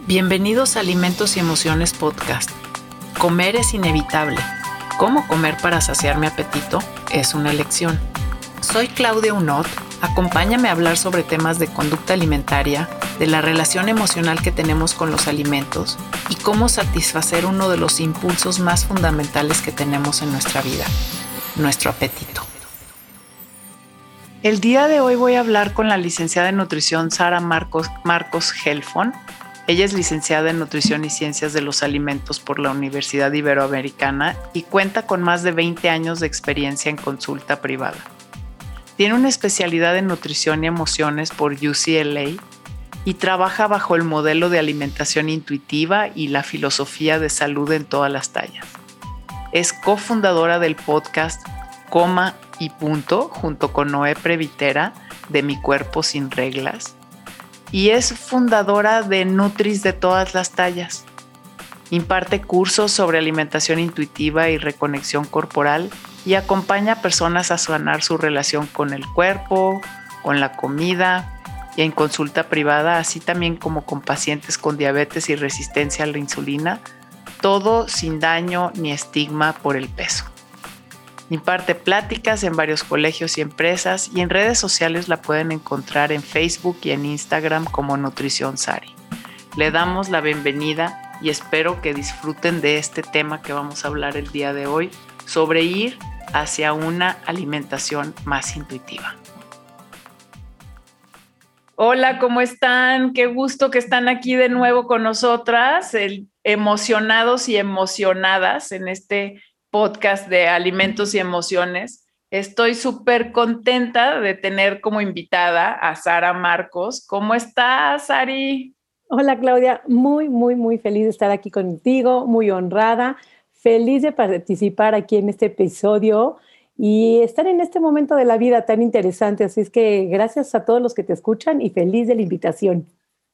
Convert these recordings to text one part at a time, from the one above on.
Bienvenidos a Alimentos y Emociones Podcast. Comer es inevitable. ¿Cómo comer para saciar mi apetito? Es una elección. Soy Claudia Unot. Acompáñame a hablar sobre temas de conducta alimentaria, de la relación emocional que tenemos con los alimentos y cómo satisfacer uno de los impulsos más fundamentales que tenemos en nuestra vida, nuestro apetito. El día de hoy voy a hablar con la licenciada en nutrición Sara Marcos, Marcos Helfon ella es licenciada en Nutrición y Ciencias de los Alimentos por la Universidad Iberoamericana y cuenta con más de 20 años de experiencia en consulta privada. Tiene una especialidad en nutrición y emociones por UCLA y trabaja bajo el modelo de alimentación intuitiva y la filosofía de salud en todas las tallas. Es cofundadora del podcast Coma y Punto junto con Noé Previtera de Mi Cuerpo Sin Reglas y es fundadora de Nutris de todas las tallas. Imparte cursos sobre alimentación intuitiva y reconexión corporal y acompaña a personas a sanar su relación con el cuerpo, con la comida y en consulta privada, así también como con pacientes con diabetes y resistencia a la insulina, todo sin daño ni estigma por el peso. Imparte pláticas en varios colegios y empresas y en redes sociales la pueden encontrar en Facebook y en Instagram como Nutrición Sari. Le damos la bienvenida y espero que disfruten de este tema que vamos a hablar el día de hoy sobre ir hacia una alimentación más intuitiva. Hola, ¿cómo están? Qué gusto que están aquí de nuevo con nosotras, emocionados y emocionadas en este podcast de alimentos y emociones. Estoy súper contenta de tener como invitada a Sara Marcos. ¿Cómo estás, Sari? Hola, Claudia. Muy, muy, muy feliz de estar aquí contigo, muy honrada, feliz de participar aquí en este episodio y estar en este momento de la vida tan interesante. Así es que gracias a todos los que te escuchan y feliz de la invitación.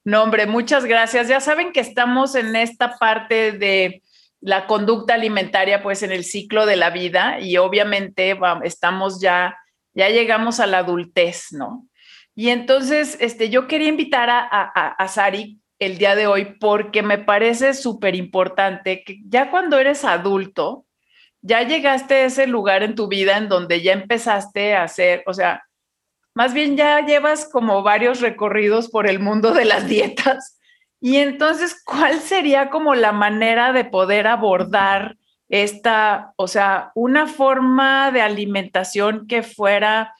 No, hombre, muchas gracias. Ya saben que estamos en esta parte de la conducta alimentaria pues en el ciclo de la vida y obviamente estamos ya, ya llegamos a la adultez, ¿no? Y entonces este, yo quería invitar a, a, Sari el día de hoy porque me parece súper importante que ya cuando eres adulto, ya llegaste a ese lugar en tu vida en donde ya empezaste a hacer, o sea, más bien ya llevas como varios recorridos por el mundo de las dietas y entonces, ¿cuál sería como la manera de poder abordar esta, o sea, una forma de alimentación que fuera,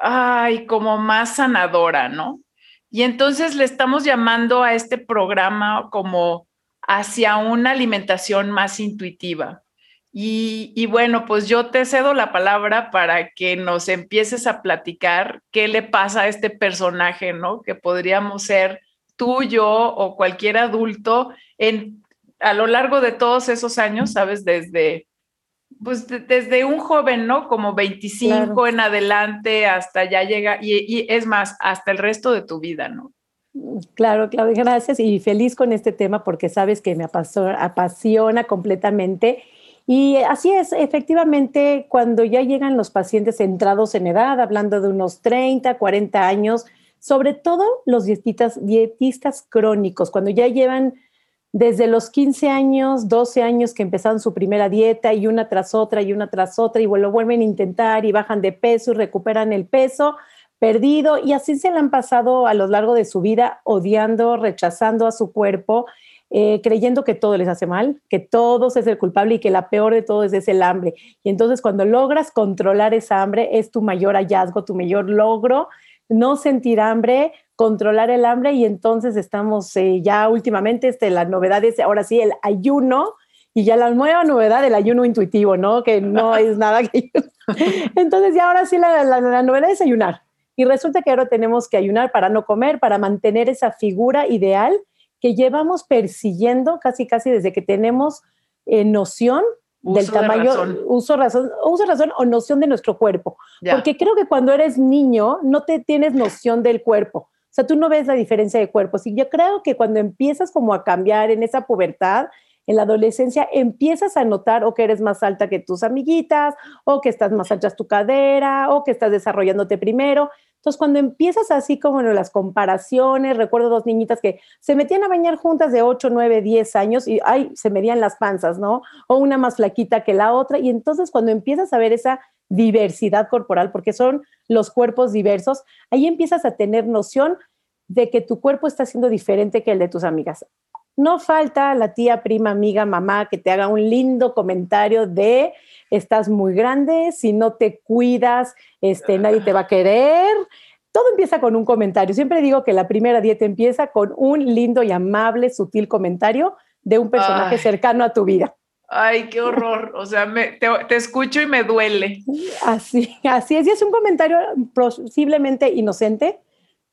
ay, como más sanadora, ¿no? Y entonces le estamos llamando a este programa como hacia una alimentación más intuitiva. Y, y, bueno, pues yo te cedo la palabra para que nos empieces a platicar qué le pasa a este personaje, ¿no? Que podríamos ser tú, yo o cualquier adulto en, a lo largo de todos esos años, ¿sabes? Desde, pues desde un joven, ¿no? Como 25 en adelante hasta ya llega, y, es más, hasta el resto de tu vida, ¿no? Claro, Claudia, gracias y feliz con este tema porque sabes que me apasiona, apasiona completamente. Y así es, efectivamente, cuando ya llegan los pacientes entrados en edad, hablando de unos 30, 40 años, sobre todo los dietistas, dietistas crónicos, cuando ya llevan desde los 15 años, 12 años que empezaron su primera dieta y una tras otra y una tras otra y lo vuelven a intentar y bajan de peso y recuperan el peso perdido y así se le han pasado a lo largo de su vida odiando, rechazando a su cuerpo, eh, creyendo que todo les hace mal, que todo es el culpable y que la peor de todo es el hambre. Y entonces cuando logras controlar esa hambre es tu mayor hallazgo, tu mayor logro no sentir hambre, controlar el hambre y entonces estamos eh, ya últimamente, este, la novedad es ahora sí el ayuno y ya la nueva novedad del ayuno intuitivo, ¿no? Que no es nada que... entonces ya ahora sí la, la novedad es ayunar. Y resulta que ahora tenemos que ayunar para no comer, para mantener esa figura ideal que llevamos persiguiendo casi casi desde que tenemos eh, noción del tamaño, uso razón, uso razón o noción de nuestro cuerpo. Porque creo que cuando eres niño no te tienes noción del cuerpo. O sea, tú no ves la diferencia de cuerpos. Y yo creo que cuando empiezas como a cambiar en esa pubertad, en la adolescencia, empiezas a notar o que eres más alta que tus amiguitas, o que estás más ancha tu cadera, o que estás desarrollándote primero. Entonces, cuando empiezas así como en las comparaciones, recuerdo dos niñitas que se metían a bañar juntas de 8, 9, 10 años y ay, se medían las panzas, ¿no? O una más flaquita que la otra. Y entonces cuando empiezas a ver esa diversidad corporal, porque son los cuerpos diversos, ahí empiezas a tener noción de que tu cuerpo está siendo diferente que el de tus amigas. No falta la tía, prima, amiga, mamá que te haga un lindo comentario de estás muy grande, si no te cuidas, este, nadie te va a querer. Todo empieza con un comentario. Siempre digo que la primera dieta empieza con un lindo y amable, sutil comentario de un personaje cercano a tu vida. Ay, qué horror. O sea, te, escucho y me duele. Así, así es. Y es un comentario posiblemente inocente,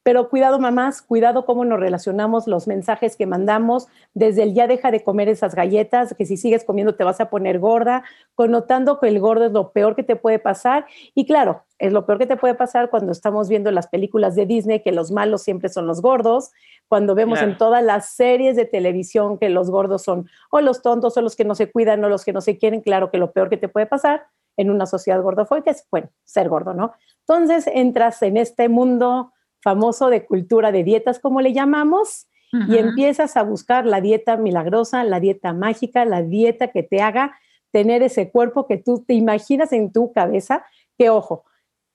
pero cuidado mamás, cuidado cómo nos relacionamos, los mensajes que mandamos, desde el ya deja de comer esas galletas, que si sigues comiendo te vas a poner gorda, connotando que el gordo es lo peor que te puede pasar. Y claro, es lo peor que te puede pasar cuando estamos viendo las películas de Disney, que los malos siempre son los gordos, cuando vemos en todas las series de televisión que los gordos son o los tontos o los que no se cuidan o los que no se quieren, claro que lo peor que te puede pasar en una sociedad gordofóbica es, bueno, ser gordo, ¿no? Entonces entras en este mundo famoso de cultura de dietas, como le llamamos, y empiezas a buscar la dieta milagrosa, la dieta mágica, la dieta que te haga tener ese cuerpo que tú te imaginas en tu cabeza, que ojo,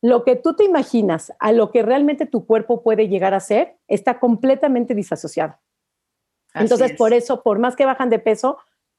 lo que tú te imaginas a lo que realmente tu cuerpo puede llegar a ser está completamente disasociado. Entonces, por eso, por más que bajan de peso,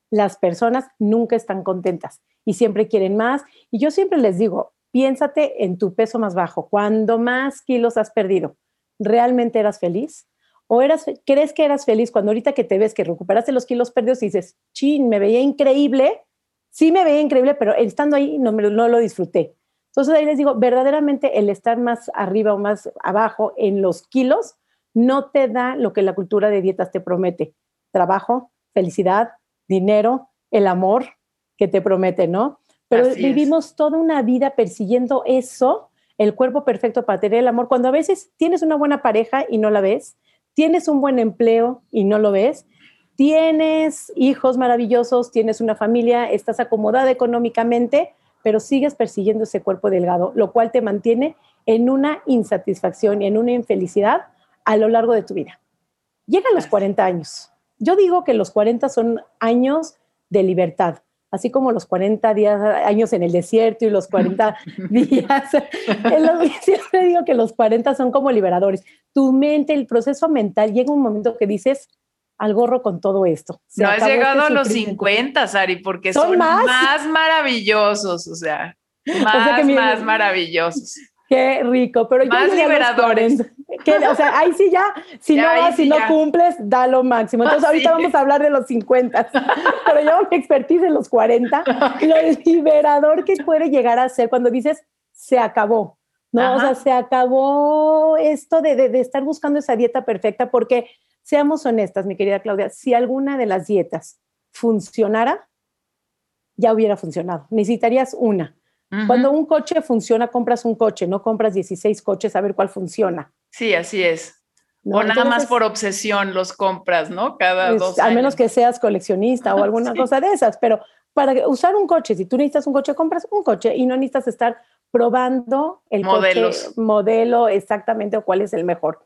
las personas nunca están contentas y siempre quieren más. Y yo siempre les digo, piénsate en tu peso más bajo. Cuando más kilos has perdido, ¿realmente eras feliz? ¿O eras, crees que eras feliz cuando ahorita que te ves que recuperaste los kilos perdidos y dices, chin, me veía increíble? Sí me veía increíble, pero estando ahí no, me, no lo disfruté. Entonces ahí les digo, verdaderamente el estar más arriba o más abajo en los kilos no te da lo que la cultura de dietas te promete. Trabajo, felicidad, dinero, el amor que te promete, ¿no? Pero vivimos toda una vida persiguiendo eso, el cuerpo perfecto para tener el amor, cuando a veces tienes una buena pareja y no la ves, tienes un buen empleo y no lo ves, tienes hijos maravillosos, tienes una familia, estás acomodada económicamente, pero sigues persiguiendo ese cuerpo delgado, lo cual te mantiene en una insatisfacción y en una infelicidad a lo largo de tu vida. Llega a los 40 años. Yo digo que los 40 son años de libertad, así como los 40 días, años en el desierto y los 40 días. Siempre digo que los 40 son como liberadores. Tu mente, el proceso mental, llega un momento que dices, al gorro con todo esto. no has llegado este a los 50, Sari, porque son, más? maravillosos, o sea, más, más maravillosos. Qué rico, pero más yo liberadores. O sea, ahí sí ya, si no vas, si no cumples, da lo máximo. Entonces, ahorita vamos a hablar de los 50, pero yo mi expertise en los 40, lo liberador que puede llegar a ser cuando dices, se acabó. No, o sea, se acabó esto de, de, de estar buscando esa dieta perfecta, porque seamos honestas, mi querida Claudia, si alguna de las dietas funcionara, ya hubiera funcionado. Necesitarías una. Cuando un coche funciona, compras un coche, no compras 16 coches a ver cuál funciona. Sí, así es. o nada más por obsesión los compras, ¿no? Cada pues, dos. Al menos que seas coleccionista o alguna cosa de esas, pero para usar un coche, si tú necesitas un coche, compras un coche y no necesitas estar probando el Modelos. modelo exactamente o cuál es el mejor.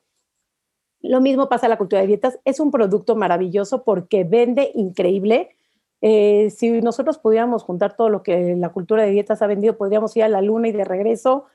Lo mismo pasa en la cultura de dietas. Es un producto maravilloso porque vende increíble eh, si nosotros pudiéramos juntar todo lo que la cultura de dietas ha vendido, podríamos ir a la luna y de regreso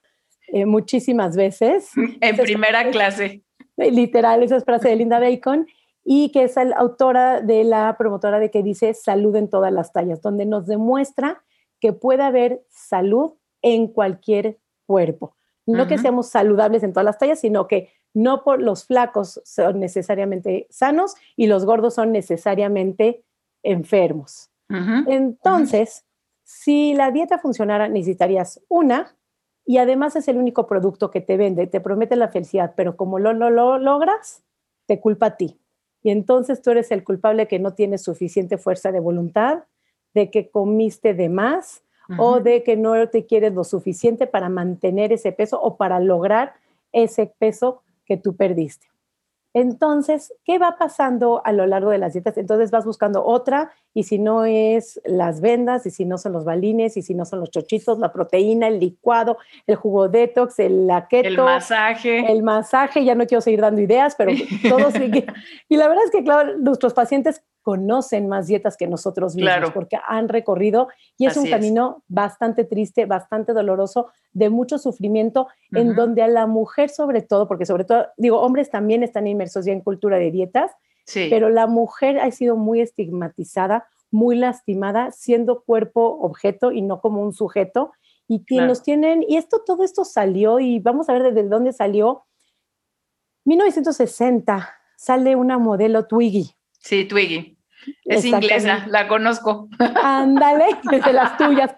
eh, muchísimas veces. En primera clase. Literal, esa es frase de Linda Bacon y que es la autora de la promotora de que dice salud en todas las tallas, donde nos demuestra que puede haber salud en cualquier cuerpo. No que seamos saludables en todas las tallas, sino que no por los flacos son necesariamente sanos y los gordos son necesariamente enfermos. Entonces, si la dieta funcionara, necesitarías una, y además es el único producto que te vende, te promete la felicidad, pero como lo, lo, logras, te culpa a ti. Y entonces tú eres el culpable que no tienes suficiente fuerza de voluntad, de que comiste de más o de que no te quieres lo suficiente para mantener ese peso o para lograr ese peso que tú perdiste. Entonces, ¿qué va pasando a lo largo de las dietas? Entonces vas buscando otra y si no es las vendas y si no son los balines y si no son los chochitos, la proteína, el licuado, el jugo detox, el la keto, el masaje. El masaje, ya no quiero seguir dando ideas, pero todo sigue. Y la verdad es que, claro, nuestros pacientes conocen más dietas que nosotros mismos porque han recorrido y es un camino bastante triste, bastante doloroso, de mucho sufrimiento, en donde a la mujer sobre todo, porque sobre todo, digo, hombres también están inmersos ya en cultura de dietas, pero la mujer ha sido muy estigmatizada, muy lastimada, siendo cuerpo objeto y no como un sujeto. Y quienes nos tienen, y esto, todo esto salió, y vamos a ver desde dónde salió. 1960 sale una modelo Twiggy, Sí, Twiggy. Es inglesa, la conozco. Ándale, de las tuyas,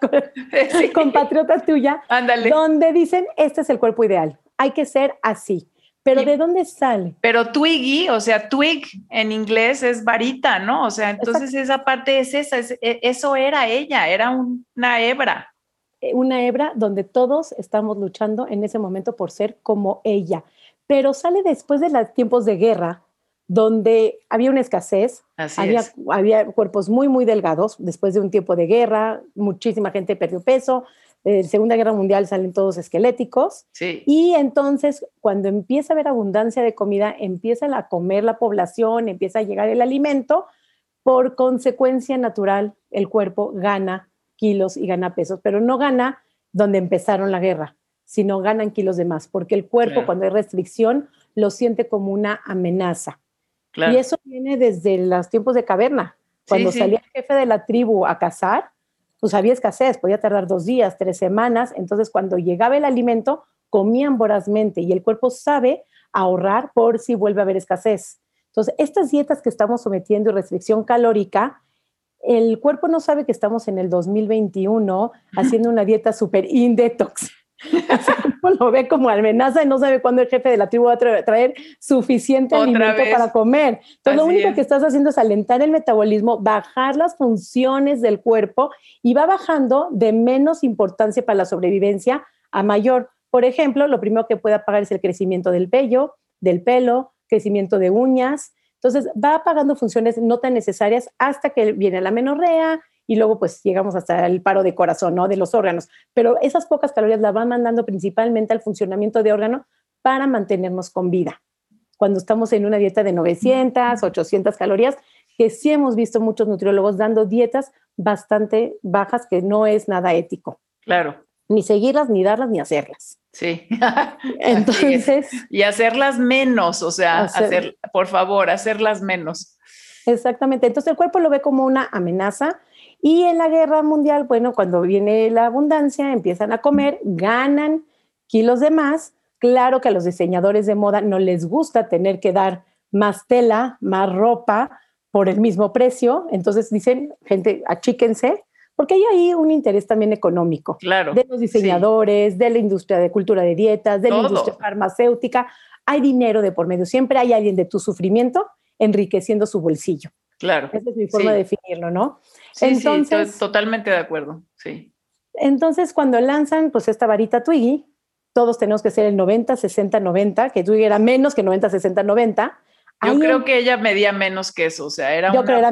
compatriotas tuyas. Ándale. Donde dicen, este es el cuerpo ideal, hay que ser así. Pero ¿de dónde sale? Pero Twiggy, o sea, twig en inglés es varita, ¿no? O sea, entonces esa parte es esa, e, eso era ella, era una hebra. Eh, una hebra donde todos estamos luchando en ese momento por ser como ella. Pero sale después de los tiempos de guerra, donde había una escasez, había, había, cuerpos muy, muy delgados, después de un tiempo de guerra, muchísima gente perdió peso, en Segunda Guerra Mundial salen todos esqueléticos, y entonces cuando empieza a haber abundancia de comida, empieza a comer la población, empieza a llegar el alimento, por consecuencia natural el cuerpo gana kilos y gana pesos, pero no gana donde empezaron la guerra, sino ganan kilos de más, porque el cuerpo cuando hay restricción lo siente como una amenaza. Y eso viene desde los tiempos de caverna. Cuando salía el jefe de la tribu a cazar, pues había escasez, podía tardar dos días, tres semanas. Entonces, cuando llegaba el alimento, comían vorazmente y el cuerpo sabe ahorrar por si vuelve a haber escasez. Entonces, estas dietas que estamos sometiendo y restricción calórica, el cuerpo no sabe que estamos en el 2021 haciendo una dieta super in-detox. lo ve como amenaza y no sabe cuándo el jefe de la tribu va a traer suficiente alimento para comer. Entonces, lo único que estás haciendo es alentar el metabolismo, bajar las funciones del cuerpo y va bajando de menos importancia para la sobrevivencia a mayor. Por ejemplo, lo primero que puede apagar es el crecimiento del vello, del pelo, crecimiento de uñas. Entonces, va apagando funciones no tan necesarias hasta que viene la menorrea, y luego pues llegamos hasta el paro de corazón, ¿no? De los órganos. Pero esas pocas calorías las van mandando principalmente al funcionamiento de órgano para mantenernos con vida. Cuando estamos en una dieta de 900, 800 calorías, que sí hemos visto muchos nutriólogos dando dietas bastante bajas, que no es nada ético. Claro. Ni seguirlas, ni darlas, ni hacerlas. Sí. Entonces. y hacerlas menos, o sea, hacer, por favor, hacerlas menos. Exactamente. Entonces el cuerpo lo ve como una amenaza y en la guerra mundial, bueno, cuando viene la abundancia, empiezan a comer, ganan kilos de más. Claro que a los diseñadores de moda no les gusta tener que dar más tela, más ropa por el mismo precio. Entonces dicen, gente, achíquense, porque hay ahí un interés también económico. Claro. De los diseñadores, de la industria de cultura de dietas, de la industria farmacéutica. Hay dinero de por medio. Siempre hay alguien de tu sufrimiento enriqueciendo su bolsillo. Claro. Esa es mi forma de definirlo, ¿no? Sí, entonces, sí, totalmente de acuerdo, sí. Entonces, cuando lanzan pues esta varita Twiggy, todos tenemos que ser el 90, 60, 90, que Twiggy era menos que 90, 60, 90. Yo creo que ella medía menos que eso, o sea, era una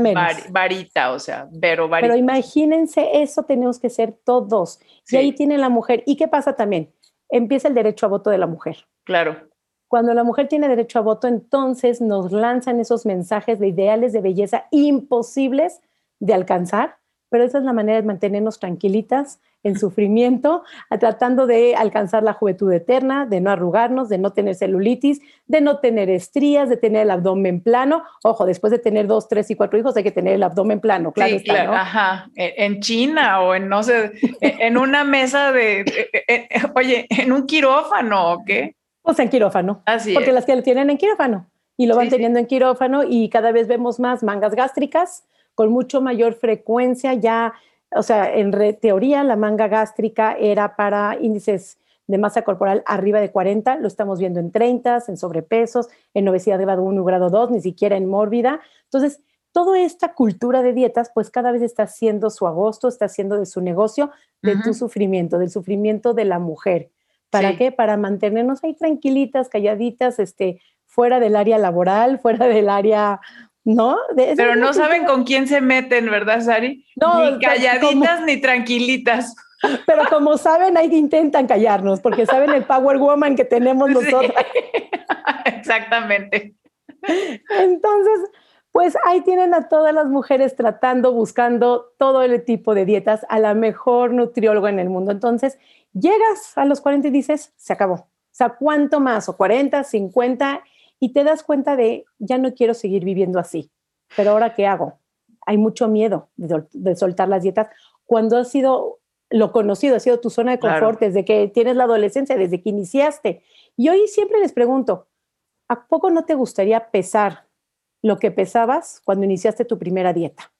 varita, o sea, pero varita. Pero imagínense, eso tenemos que ser todos. Y ahí tiene la mujer. ¿Y qué pasa también? Empieza el derecho a voto de la mujer. Claro. Cuando la mujer tiene derecho a voto, entonces nos lanzan esos mensajes de ideales de belleza imposibles de alcanzar, pero esa es la manera de mantenernos tranquilitas en sufrimiento, tratando de alcanzar la juventud eterna, de no arrugarnos, de no tener celulitis, de no tener estrías, de tener el abdomen plano. Ojo, después de tener dos, tres y cuatro hijos hay que tener el abdomen plano, claro. Sí, claro, ajá. E, en China o en, no sé, e, en una mesa de, e, oye, en un quirófano o qué. O sea, en quirófano. Así Porque las que lo tienen en quirófano y lo van teniendo en quirófano y cada vez vemos más mangas gástricas con mucho mayor frecuencia ya, o sea, en teoría la manga gástrica era para índices de masa corporal arriba de 40, lo estamos viendo en 30, en sobrepesos, en obesidad de grado 1 y grado 2, ni siquiera en mórbida. Entonces, toda esta cultura de dietas, pues cada vez está haciendo su agosto, está haciendo de su negocio, de tu sufrimiento, del sufrimiento de la mujer. ¿Para qué? Para mantenernos ahí tranquilitas, calladitas, este, fuera del área laboral, fuera del área, ¿no? Pero no saben con quién se meten, ¿verdad, Sari? No, ni calladitas ni tranquilitas. Pero como saben, ahí intentan callarnos, porque saben el power woman que tenemos nosotros. Exactamente. Entonces, pues ahí tienen a todas las mujeres tratando, buscando todo el tipo de dietas a la mejor nutrióloga en el mundo. Entonces, llegas a los 40 y dices, se acabó. O sea, ¿cuánto más? O 40, 50, y te das cuenta de, ya no quiero seguir viviendo así. Pero ahora, ¿qué hago? Hay mucho miedo de, soltar las dietas cuando ha sido lo conocido, ha sido tu zona de confort desde que tienes la adolescencia, desde que iniciaste. Y hoy siempre les pregunto, ¿a poco no te gustaría pesar lo que pesabas cuando iniciaste tu primera dieta.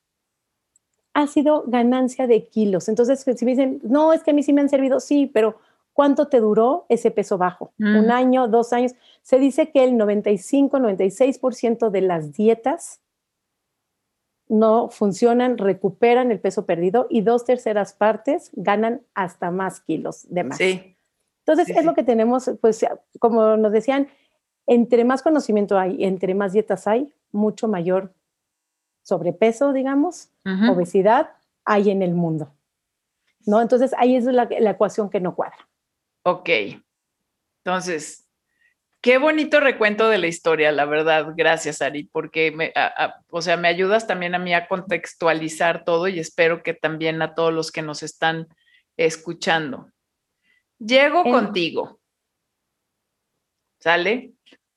Ha sido ganancia de kilos. Entonces, si me dicen, no, es que a mí sí me han servido, sí, pero ¿cuánto te duró ese peso bajo? ¿Un mm. año, dos años? Se dice que el 95, 96% de las dietas no funcionan, recuperan el peso perdido y dos terceras partes ganan hasta más kilos de más. Sí. Entonces, es lo que tenemos, pues, como nos decían, entre más conocimiento hay, entre más dietas hay, mucho mayor sobrepeso, digamos, obesidad hay en el mundo. ¿No? Entonces ahí es la, ecuación que no cuadra. Ok. Entonces, qué bonito recuento de la historia, la verdad. Gracias, Ari, porque me, o sea, me ayudas también a mí a contextualizar todo y espero que también a todos los que nos están escuchando. Llego contigo. ¿Sale?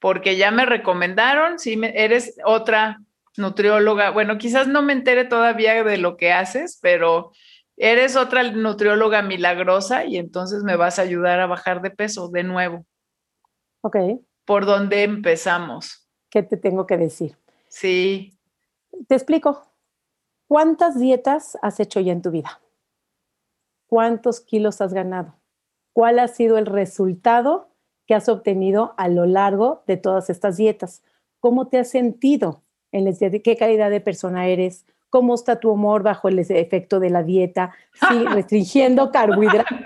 porque ya me recomendaron, si eres otra nutrióloga, bueno, quizás no me entere todavía de lo que haces, pero eres otra nutrióloga milagrosa y entonces me vas a ayudar a bajar de peso de nuevo. Ok. ¿Por dónde empezamos? ¿Qué te tengo que decir? Sí. Te explico. ¿Cuántas dietas has hecho ya en tu vida? ¿Cuántos kilos has ganado? ¿Cuál ha sido el resultado que has obtenido a lo largo de todas estas dietas. ¿Cómo te has sentido? En ¿Qué calidad de persona eres? ¿Cómo está tu humor bajo el efecto de la dieta? Sí, restringiendo carbohidratos.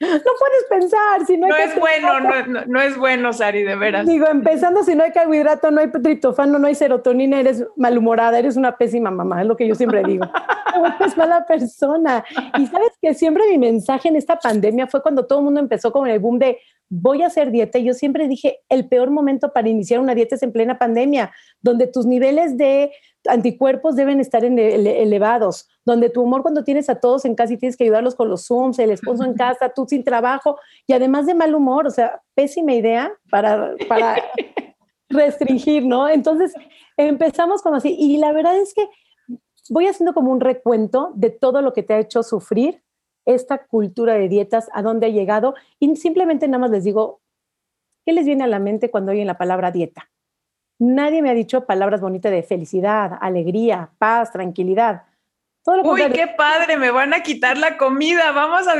No puedes pensar si no hay No es bueno, no, no, es bueno, Sari, de veras. Digo, empezando, si no hay carbohidrato, no hay triptofano, no hay serotonina, eres malhumorada, eres una pésima mamá, es lo que yo siempre digo. es mala persona. Y sabes que siempre mi mensaje en esta pandemia fue cuando todo el mundo empezó con el boom de voy a hacer dieta. Yo siempre dije, el peor momento para iniciar una dieta es en plena pandemia, donde tus niveles de anticuerpos deben estar elevados, donde tu humor cuando tienes a todos en casa y tienes que ayudarlos con los Zooms, el esposo en casa, tú sin trabajo y además de mal humor, o sea, pésima idea para, para restringir, ¿no? Entonces empezamos como así y la verdad es que voy haciendo como un recuento de todo lo que te ha hecho sufrir esta cultura de dietas, a dónde ha llegado y simplemente nada más les digo, ¿qué les viene a la mente cuando oyen la palabra dieta? Nadie me ha dicho palabras bonitas de felicidad, alegría, paz, tranquilidad. Uy, qué padre, me van a quitar la comida, vamos a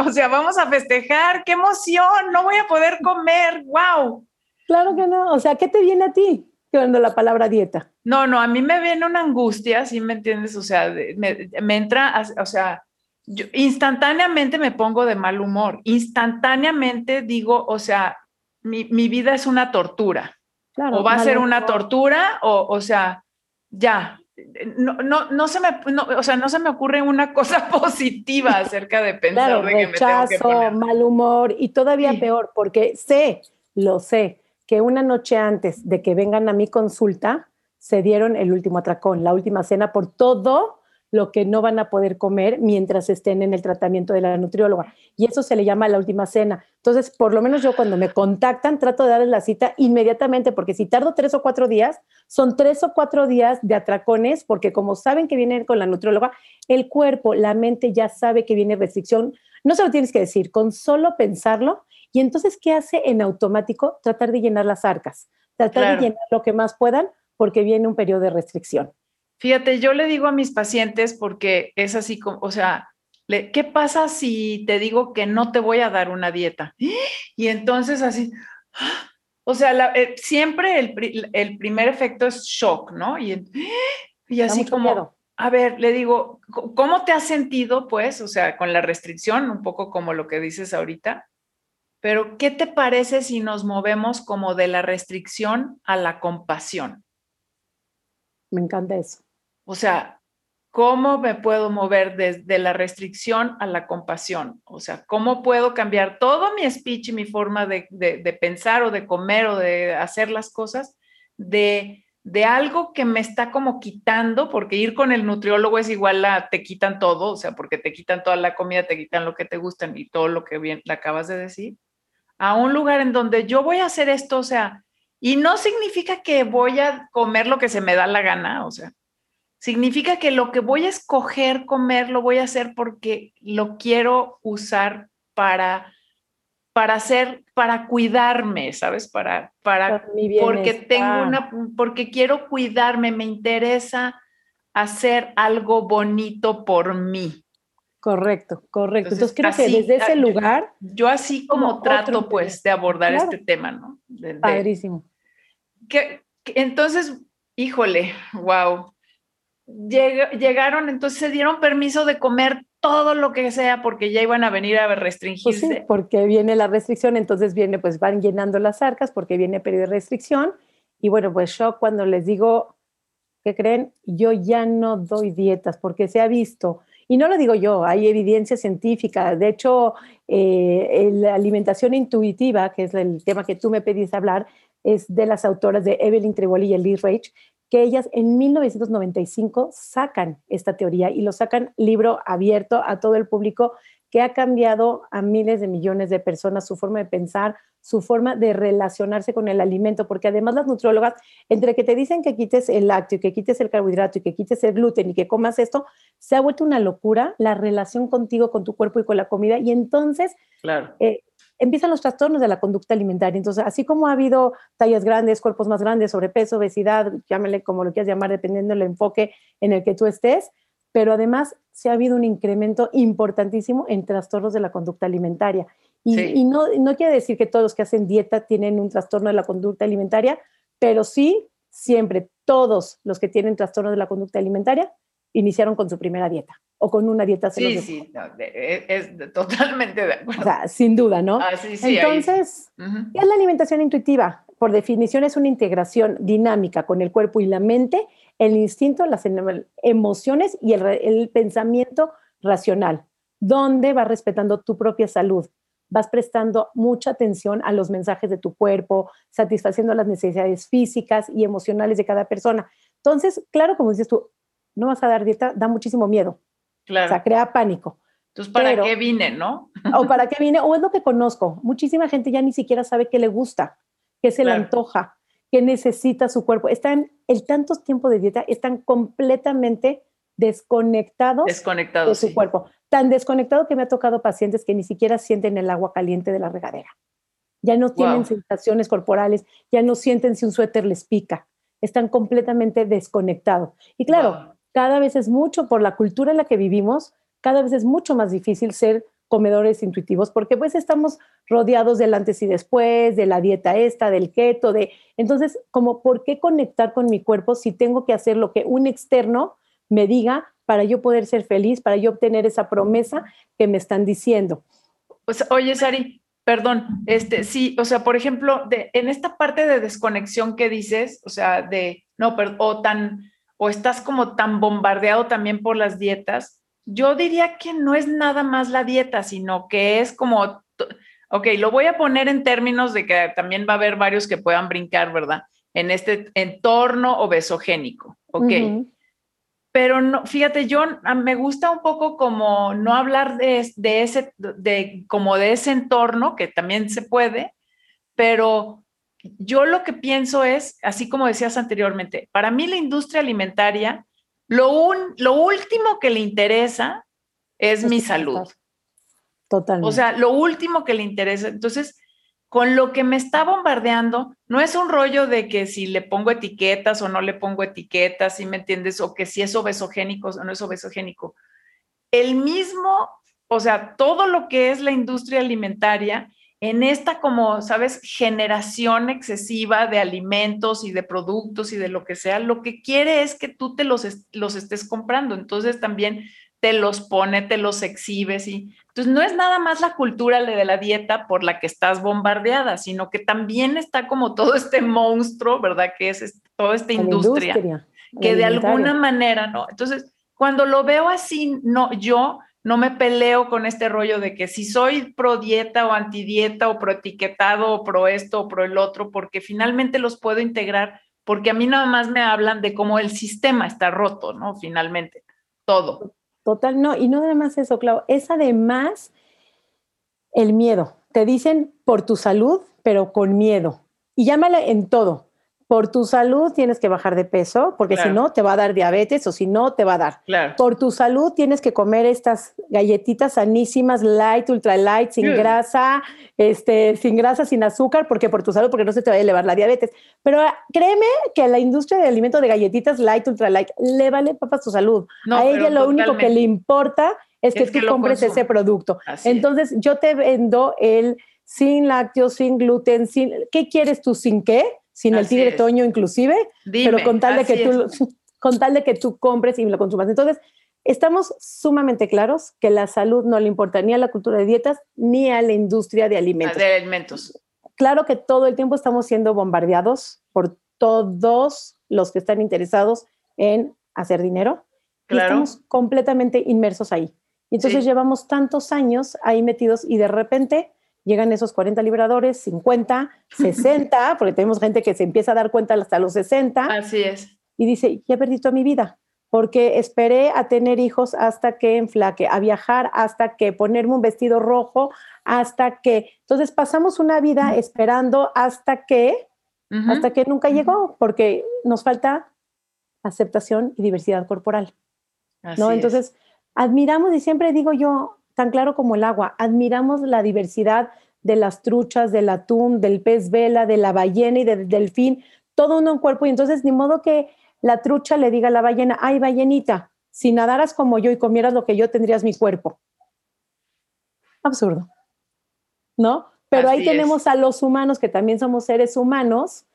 o sea, vamos a festejar, qué emoción, no voy a poder comer, wow. Claro que no, o sea, ¿qué te viene a ti cuando la palabra dieta? No, no, a mí me viene una angustia, ¿sí me entiendes? O sea, me, me entra, o sea, yo instantáneamente me pongo de mal humor, instantáneamente digo, o sea, mi, vida es una tortura. o va a ser una tortura, o, o sea, ya. No, no, no se me, o sea, no se me ocurre una cosa positiva acerca de pensar de que me tengo que poner. mal humor y todavía peor, porque sé, lo sé, que una noche antes de que vengan a mi consulta, se dieron el último atracón, la última cena por todo lo que no van a poder comer mientras estén en el tratamiento de la nutrióloga. Y eso se le llama la última cena. Entonces, por lo menos yo cuando me contactan, trato de darles la cita inmediatamente, porque si tardo tres o cuatro días, son tres o cuatro días de atracones, porque como saben que vienen con la nutrióloga, el cuerpo, la mente ya sabe que viene restricción. No se lo tienes que decir, con solo pensarlo. Y entonces, ¿qué hace en automático? Tratar de llenar las arcas, tratar de llenar lo que más puedan, porque viene un periodo de restricción. Fíjate, yo le digo a mis pacientes porque es así como, o sea, ¿qué pasa si te digo que no te voy a dar una dieta? Y entonces así, o sea, eh, siempre el, primer efecto es shock, ¿no? Y, y así como, a ver, le digo, ¿cómo te has sentido, pues? O sea, con la restricción, un poco como lo que dices ahorita. pero ¿qué te parece si nos movemos como de la restricción a la compasión? Me encanta eso. O sea, ¿cómo me puedo mover desde la restricción a la compasión? O sea, ¿cómo puedo cambiar todo mi speech y mi forma de, de pensar o de comer o de hacer las cosas de de algo que me está como quitando, porque ir con el nutriólogo es igual a te quitan todo, o sea, porque te quitan toda la comida, te quitan lo que te gustan y todo lo que bien le acabas de decir, a un lugar en donde yo voy a hacer esto, o sea, y no significa que voy a comer lo que se me da la gana, o sea, significa que lo que voy a escoger comer lo voy a hacer porque lo quiero usar para para hacer, para cuidarme, ¿sabes? Para, para, porque tengo una, porque quiero cuidarme, me interesa hacer algo bonito por mí. Correcto, correcto. Entonces, creo que desde ese lugar. Yo así como, trato, pues, de abordar este tema, ¿no? Padrísimo. Que, entonces, híjole, wow. Llegaron, entonces se dieron permiso de comer todo lo que sea porque ya iban a venir a restringirse. Pues sí, porque viene la restricción, entonces viene, pues van llenando las arcas porque viene periodo de restricción. Y bueno, pues yo cuando les digo, ¿qué creen? Yo ya no doy dietas porque se ha visto, y no lo digo yo, hay evidencia científica. De hecho, eh, la alimentación intuitiva, que es el tema que tú me pedís hablar, es de las autoras de Evelyn Triboli y Liz Rage, que ellas en 1995 sacan esta teoría y lo sacan libro abierto a todo el público que ha cambiado a miles de millones de personas su forma de pensar, su forma de relacionarse con el alimento, porque además las nutriólogas, entre que te dicen que quites el lácteo, que quites el carbohidrato y que quites el gluten y que comas esto, se ha vuelto una locura la relación contigo, con tu cuerpo y con la comida. Y entonces claro. Eh, empiezan los trastornos de la conducta alimentaria. Entonces, así como ha habido tallas grandes, cuerpos más grandes, sobrepeso, obesidad, llámale como lo quieras llamar, dependiendo del enfoque en el que tú estés, pero además se ha habido un incremento importantísimo en trastornos de la conducta alimentaria. Y, no, no quiere decir que todos los que hacen dieta tienen un trastorno de la conducta alimentaria, pero sí, siempre, todos los que tienen trastorno de la conducta alimentaria iniciaron con su primera dieta o con una dieta Sí, sí, e, es, totalmente de acuerdo. O sea, sin duda, ¿no? Ah, sí, sí, Entonces, ¿qué es la alimentación intuitiva? Por definición es una integración dinámica con el cuerpo y la mente, el instinto, las emociones y el, el pensamiento racional, donde vas respetando tu propia salud, vas prestando mucha atención a los mensajes de tu cuerpo, satisfaciendo las necesidades físicas y emocionales de cada persona. Entonces, claro, como dices tú, no vas a dar dieta, da muchísimo miedo. Claro. O sea, crea pánico. Entonces, ¿para qué vine, no? o para qué vine, o es lo que conozco. Muchísima gente ya ni siquiera sabe qué le gusta, qué se le antoja, qué necesita su cuerpo. Están, el tantos tiempo de dieta, están completamente desconectados, de su cuerpo. Tan desconectado que me ha tocado pacientes que ni siquiera sienten el agua caliente de la regadera. Ya no tienen sensaciones corporales, ya no sienten si un suéter les pica. Están completamente desconectados. Y claro, cada vez es mucho por la cultura en la que vivimos, cada vez es mucho más difícil ser comedores intuitivos porque pues estamos rodeados del antes y después, de la dieta esta, del keto, de entonces como por qué conectar con mi cuerpo si tengo que hacer lo que un externo me diga para yo poder ser feliz, para yo obtener esa promesa que me están diciendo. Pues oye Sari, perdón, este sí, o sea, por ejemplo, de, en esta parte de desconexión que dices, o sea, de no, pero o tan o estás como tan bombardeado también por las dietas, yo diría que no es nada más la dieta, sino que es como, ok, lo voy a poner en términos de que también va a haber varios que puedan brincar, ¿verdad? En este entorno obesogénico, ok. Pero no, fíjate, yo me gusta un poco como no hablar de, de ese, de como de ese entorno, que también se puede, pero yo lo que pienso es, así como decías anteriormente, para mí la industria alimentaria, lo, lo último que le interesa es, mi salud. Totalmente. O sea, lo último que le interesa. Entonces, con lo que me está bombardeando, no es un rollo de que si le pongo etiquetas o no le pongo etiquetas, si me entiendes? O que si es obesogénico o no es obesogénico. El mismo, o sea, todo lo que es la industria alimentaria en esta como, sabes, generación excesiva de alimentos y de productos y de lo que sea, lo que quiere es que tú te los, los estés comprando. Entonces también te los pone, te los exhibes y entonces no es nada más la cultura de la dieta por la que estás bombardeada, sino que también está como todo este monstruo, ¿verdad? Que es toda esta industria, que de alguna manera, ¿no? Entonces, cuando lo veo así, no, yo no me peleo con este rollo de que si soy pro dieta o anti dieta o pro etiquetado o pro esto o pro el otro, porque finalmente los puedo integrar, porque a mí nada más me hablan de cómo el sistema está roto, ¿no? Finalmente, todo. Total, no, y no nada más eso, Clau, es además el miedo. Te dicen por tu salud, pero con miedo. Y llámale en todo por tu salud tienes que bajar de peso, porque si no te va a dar diabetes o si no te va a dar. Por tu salud tienes que comer estas galletitas sanísimas, light, ultra light, sin grasa, este, sin grasa, sin azúcar, porque por tu salud, porque no se te va a elevar la diabetes. Pero ah, créeme que a la industria de alimentos de galletitas light, ultra light, le vale papas tu salud. a ella lo único que le importa es que tú compres ese producto. Entonces yo te vendo el sin lácteos, sin gluten, sin... ¿Qué quieres tú sin qué? Sin el tigre toño inclusive, pero con tal, de que tú, con tal de que tú compres y lo consumas. Entonces, estamos sumamente claros que la salud no le importa ni a la cultura de dietas ni a la industria de alimentos. De alimentos. Claro que todo el tiempo estamos siendo bombardeados por todos los que están interesados en hacer dinero. Claro. estamos completamente inmersos ahí. Y entonces llevamos tantos años ahí metidos y de repente llegan esos 40 liberadores, 50, 60, porque tenemos gente que se empieza a dar cuenta hasta los 60. Así es. Y dice, ya perdí toda mi vida, porque esperé a tener hijos hasta que enflaque, a viajar hasta que ponerme un vestido rojo, hasta que... Entonces pasamos una vida esperando hasta que, hasta que nunca llegó, porque nos falta aceptación y diversidad corporal. ¿no? Entonces, admiramos y siempre digo yo, tan claro como el agua. Admiramos la diversidad de las truchas, del atún, del pez vela, de la ballena y del delfín, todo uno en cuerpo. Y entonces, ni modo que la trucha le diga a la ballena, ay, ballenita, si nadaras como yo y comieras lo que yo, tendrías mi cuerpo. Absurdo. ¿No? Pero ahí tenemos a los humanos, que también somos seres humanos,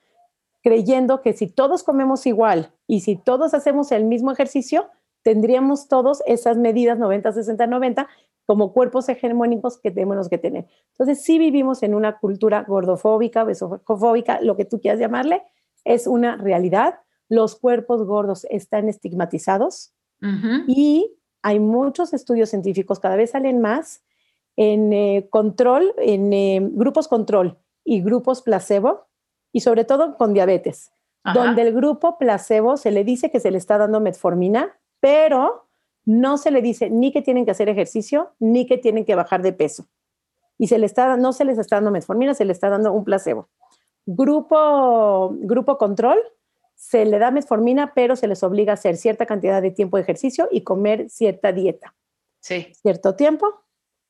creyendo que si todos comemos igual y si todos hacemos el mismo ejercicio, tendríamos todos esas medidas 90, 60, 90 como cuerpos hegemónicos que tenemos que tener. Entonces, si vivimos en una cultura gordofóbica, besofóbica, lo que tú quieras llamarle, es una realidad. Los cuerpos gordos están estigmatizados y hay muchos estudios científicos, cada vez salen más, en eh, control, en eh, grupos control y grupos placebo, y sobre todo con diabetes, donde el grupo placebo se le dice que se le está dando metformina, pero no se le dice ni que tienen que hacer ejercicio, ni que tienen que bajar de peso. Y se le está, no se les está dando metformina, se le está dando un placebo. Grupo, grupo control, se le da metformina, pero se les obliga a hacer cierta cantidad de tiempo de ejercicio y comer cierta dieta. Sí. Cierto tiempo.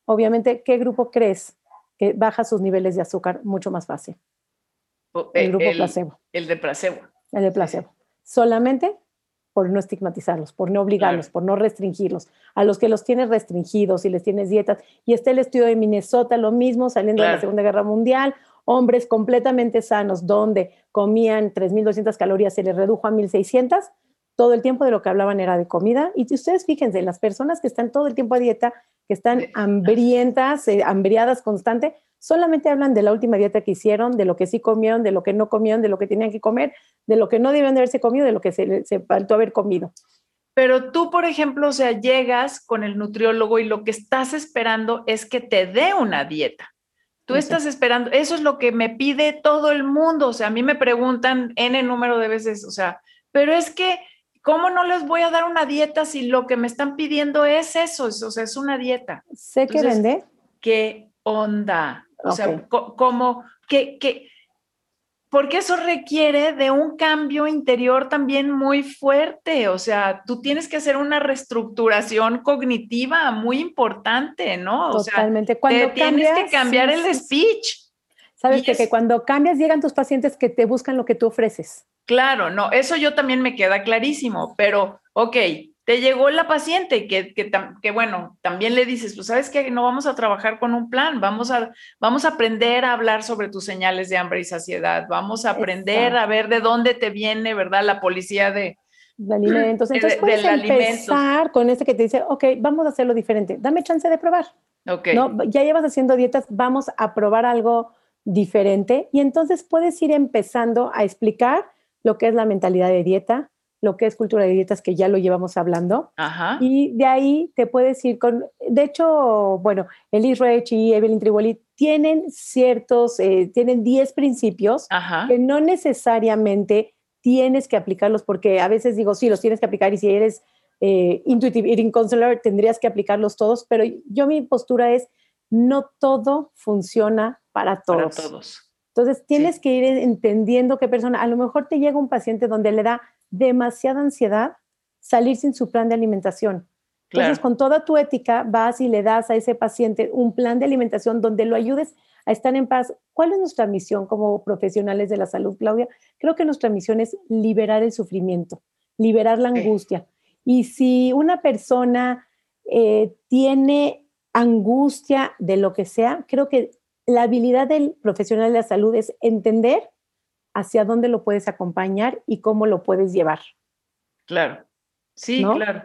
Obviamente, ¿qué grupo crees que baja sus niveles de azúcar mucho más fácil? El, grupo placebo. El de placebo. El de placebo. Solamente por no estigmatizarlos, por no obligarlos, por no restringirlos. A los que los tienes restringidos y les tienes dietas. Y está el estudio de Minnesota, lo mismo, saliendo de la Segunda Guerra Mundial, hombres completamente sanos, donde comían 3.200 calorías, se les redujo a 1.600. Todo el tiempo de lo que hablaban era de comida. Y ustedes fíjense, las personas que están todo el tiempo a dieta, que están hambrientas, eh, hambriadas constante, solamente hablan de la última dieta que hicieron, de lo que sí comieron, de lo que no comieron, de lo que tenían que comer, de lo que no deben de haberse comido, de lo que se, se faltó haber comido. Pero tú, por ejemplo, o sea, llegas con el nutriólogo y lo que estás esperando es que te dé una dieta. Tú estás esperando, eso es lo que me pide todo el mundo, o sea, a mí me preguntan N número de veces, o sea, pero es que, ¿cómo no les voy a dar una dieta si lo que me están pidiendo es eso? O sea, es una dieta. Sé que vende. ¿Qué onda? O sea, como que, que, porque eso requiere de un cambio interior también muy fuerte. O sea, tú tienes que hacer una reestructuración cognitiva muy importante, ¿no? O Totalmente. cuando tienes que cambiar el speech. Sabes que, que cuando cambias llegan tus pacientes que te buscan lo que tú ofreces. Claro, no, eso yo también me queda clarísimo, pero ok, te llegó la paciente que, que, bueno, también le dices, pues sabes que no vamos a trabajar con un plan, vamos a, vamos a aprender a hablar sobre tus señales de hambre y saciedad, vamos a aprender a ver de dónde te viene, ¿verdad? La policía de, de alimentos. Entonces puedes empezar con este que te dice, ok, vamos a hacerlo diferente, dame chance de probar. Okay. ¿no? Ya llevas haciendo dietas, vamos a probar algo diferente y entonces puedes ir empezando a explicar lo que es la mentalidad de dieta, lo que es cultura de dietas, que ya lo llevamos hablando. Ajá. Y de ahí te puedes ir con, de hecho, bueno, Elise Rech y Evelyn Triboli tienen ciertos, eh, tienen 10 principios que no necesariamente tienes que aplicarlos, porque a veces digo, sí, los tienes que aplicar y si eres eh, Intuitive Eating Counselor tendrías que aplicarlos todos, pero yo mi postura es, no todo funciona para todos. Para todos. Entonces tienes que ir entendiendo qué persona, a lo mejor te llega un paciente donde le da demasiada ansiedad salir sin su plan de alimentación. Entonces, con toda tu ética, vas y le das a ese paciente un plan de alimentación donde lo ayudes a estar en paz. ¿Cuál es nuestra misión como profesionales de la salud, Claudia? Creo que nuestra misión es liberar el sufrimiento, liberar la angustia. Y si una persona eh, tiene angustia de lo que sea, creo que la habilidad del profesional de la salud es entender hacia dónde lo puedes acompañar y cómo lo puedes llevar. Claro, sí, claro.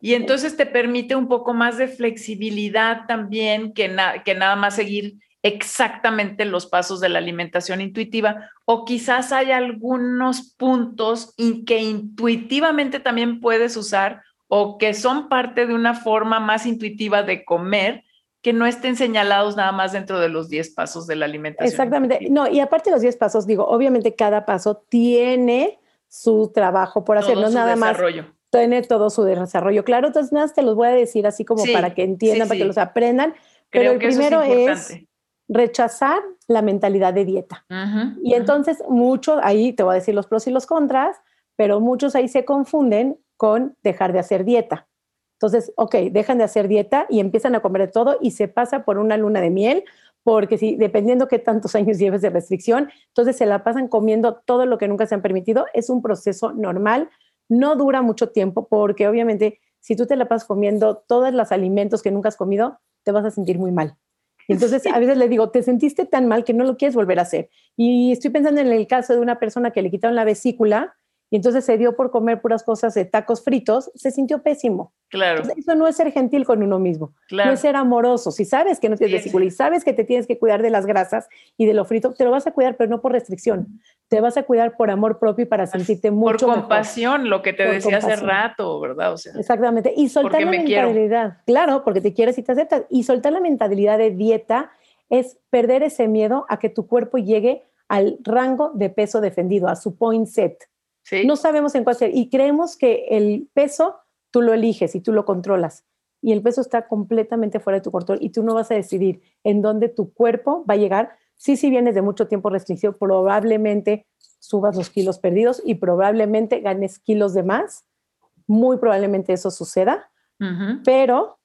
Y entonces te permite un poco más de flexibilidad también que, que nada más seguir exactamente los pasos de la alimentación intuitiva o quizás hay algunos puntos que intuitivamente también puedes usar o que son parte de una forma más intuitiva de comer que no estén señalados nada más dentro de los 10 pasos de la alimentación. Exactamente. No, y aparte de los 10 pasos, digo, obviamente cada paso tiene su trabajo por hacer, no nada desarrollo. más. Tiene todo su desarrollo. Claro, entonces nada, te los voy a decir así como para que entiendan, para que los aprendan. Pero el primero es, rechazar la mentalidad de dieta. y entonces muchos, ahí te voy a decir los pros y los contras, pero muchos ahí se confunden con dejar de hacer dieta. Entonces, ok, dejan de hacer dieta y empiezan a comer de todo y se pasa por una luna de miel, porque si dependiendo qué tantos años lleves de restricción, entonces se la pasan comiendo todo lo que nunca se han permitido. Es un proceso normal, no dura mucho tiempo, porque obviamente si tú te la pasas comiendo todos los alimentos que nunca has comido, te vas a sentir muy mal. Entonces, a veces le digo, te sentiste tan mal que no lo quieres volver a hacer. Y estoy pensando en el caso de una persona que le quitaron la vesícula y entonces se dio por comer puras cosas de tacos fritos, se sintió pésimo. Claro. eso no es ser gentil con uno mismo, claro. no es ser amoroso. Si sabes que no tienes vesícula y sabes que te tienes que cuidar de las grasas y de lo frito, te lo vas a cuidar, pero no por restricción. Te vas a cuidar por amor propio y para sentirte mucho Por compasión, lo que te decía hace rato, ¿verdad? Exactamente. Y soltar la mentalidad. Claro, porque te quieres y te aceptas. Y soltar la mentalidad de dieta es perder ese miedo a que tu cuerpo llegue al rango de peso defendido, a su point set. No sabemos en cuál ser y creemos que el peso tú lo eliges y tú lo controlas y el peso está completamente fuera de tu control y tú no vas a decidir en dónde tu cuerpo va a llegar. Sí, si vienes de mucho tiempo restricción, probablemente subas los kilos perdidos y probablemente ganes kilos de más. Muy probablemente eso suceda, pero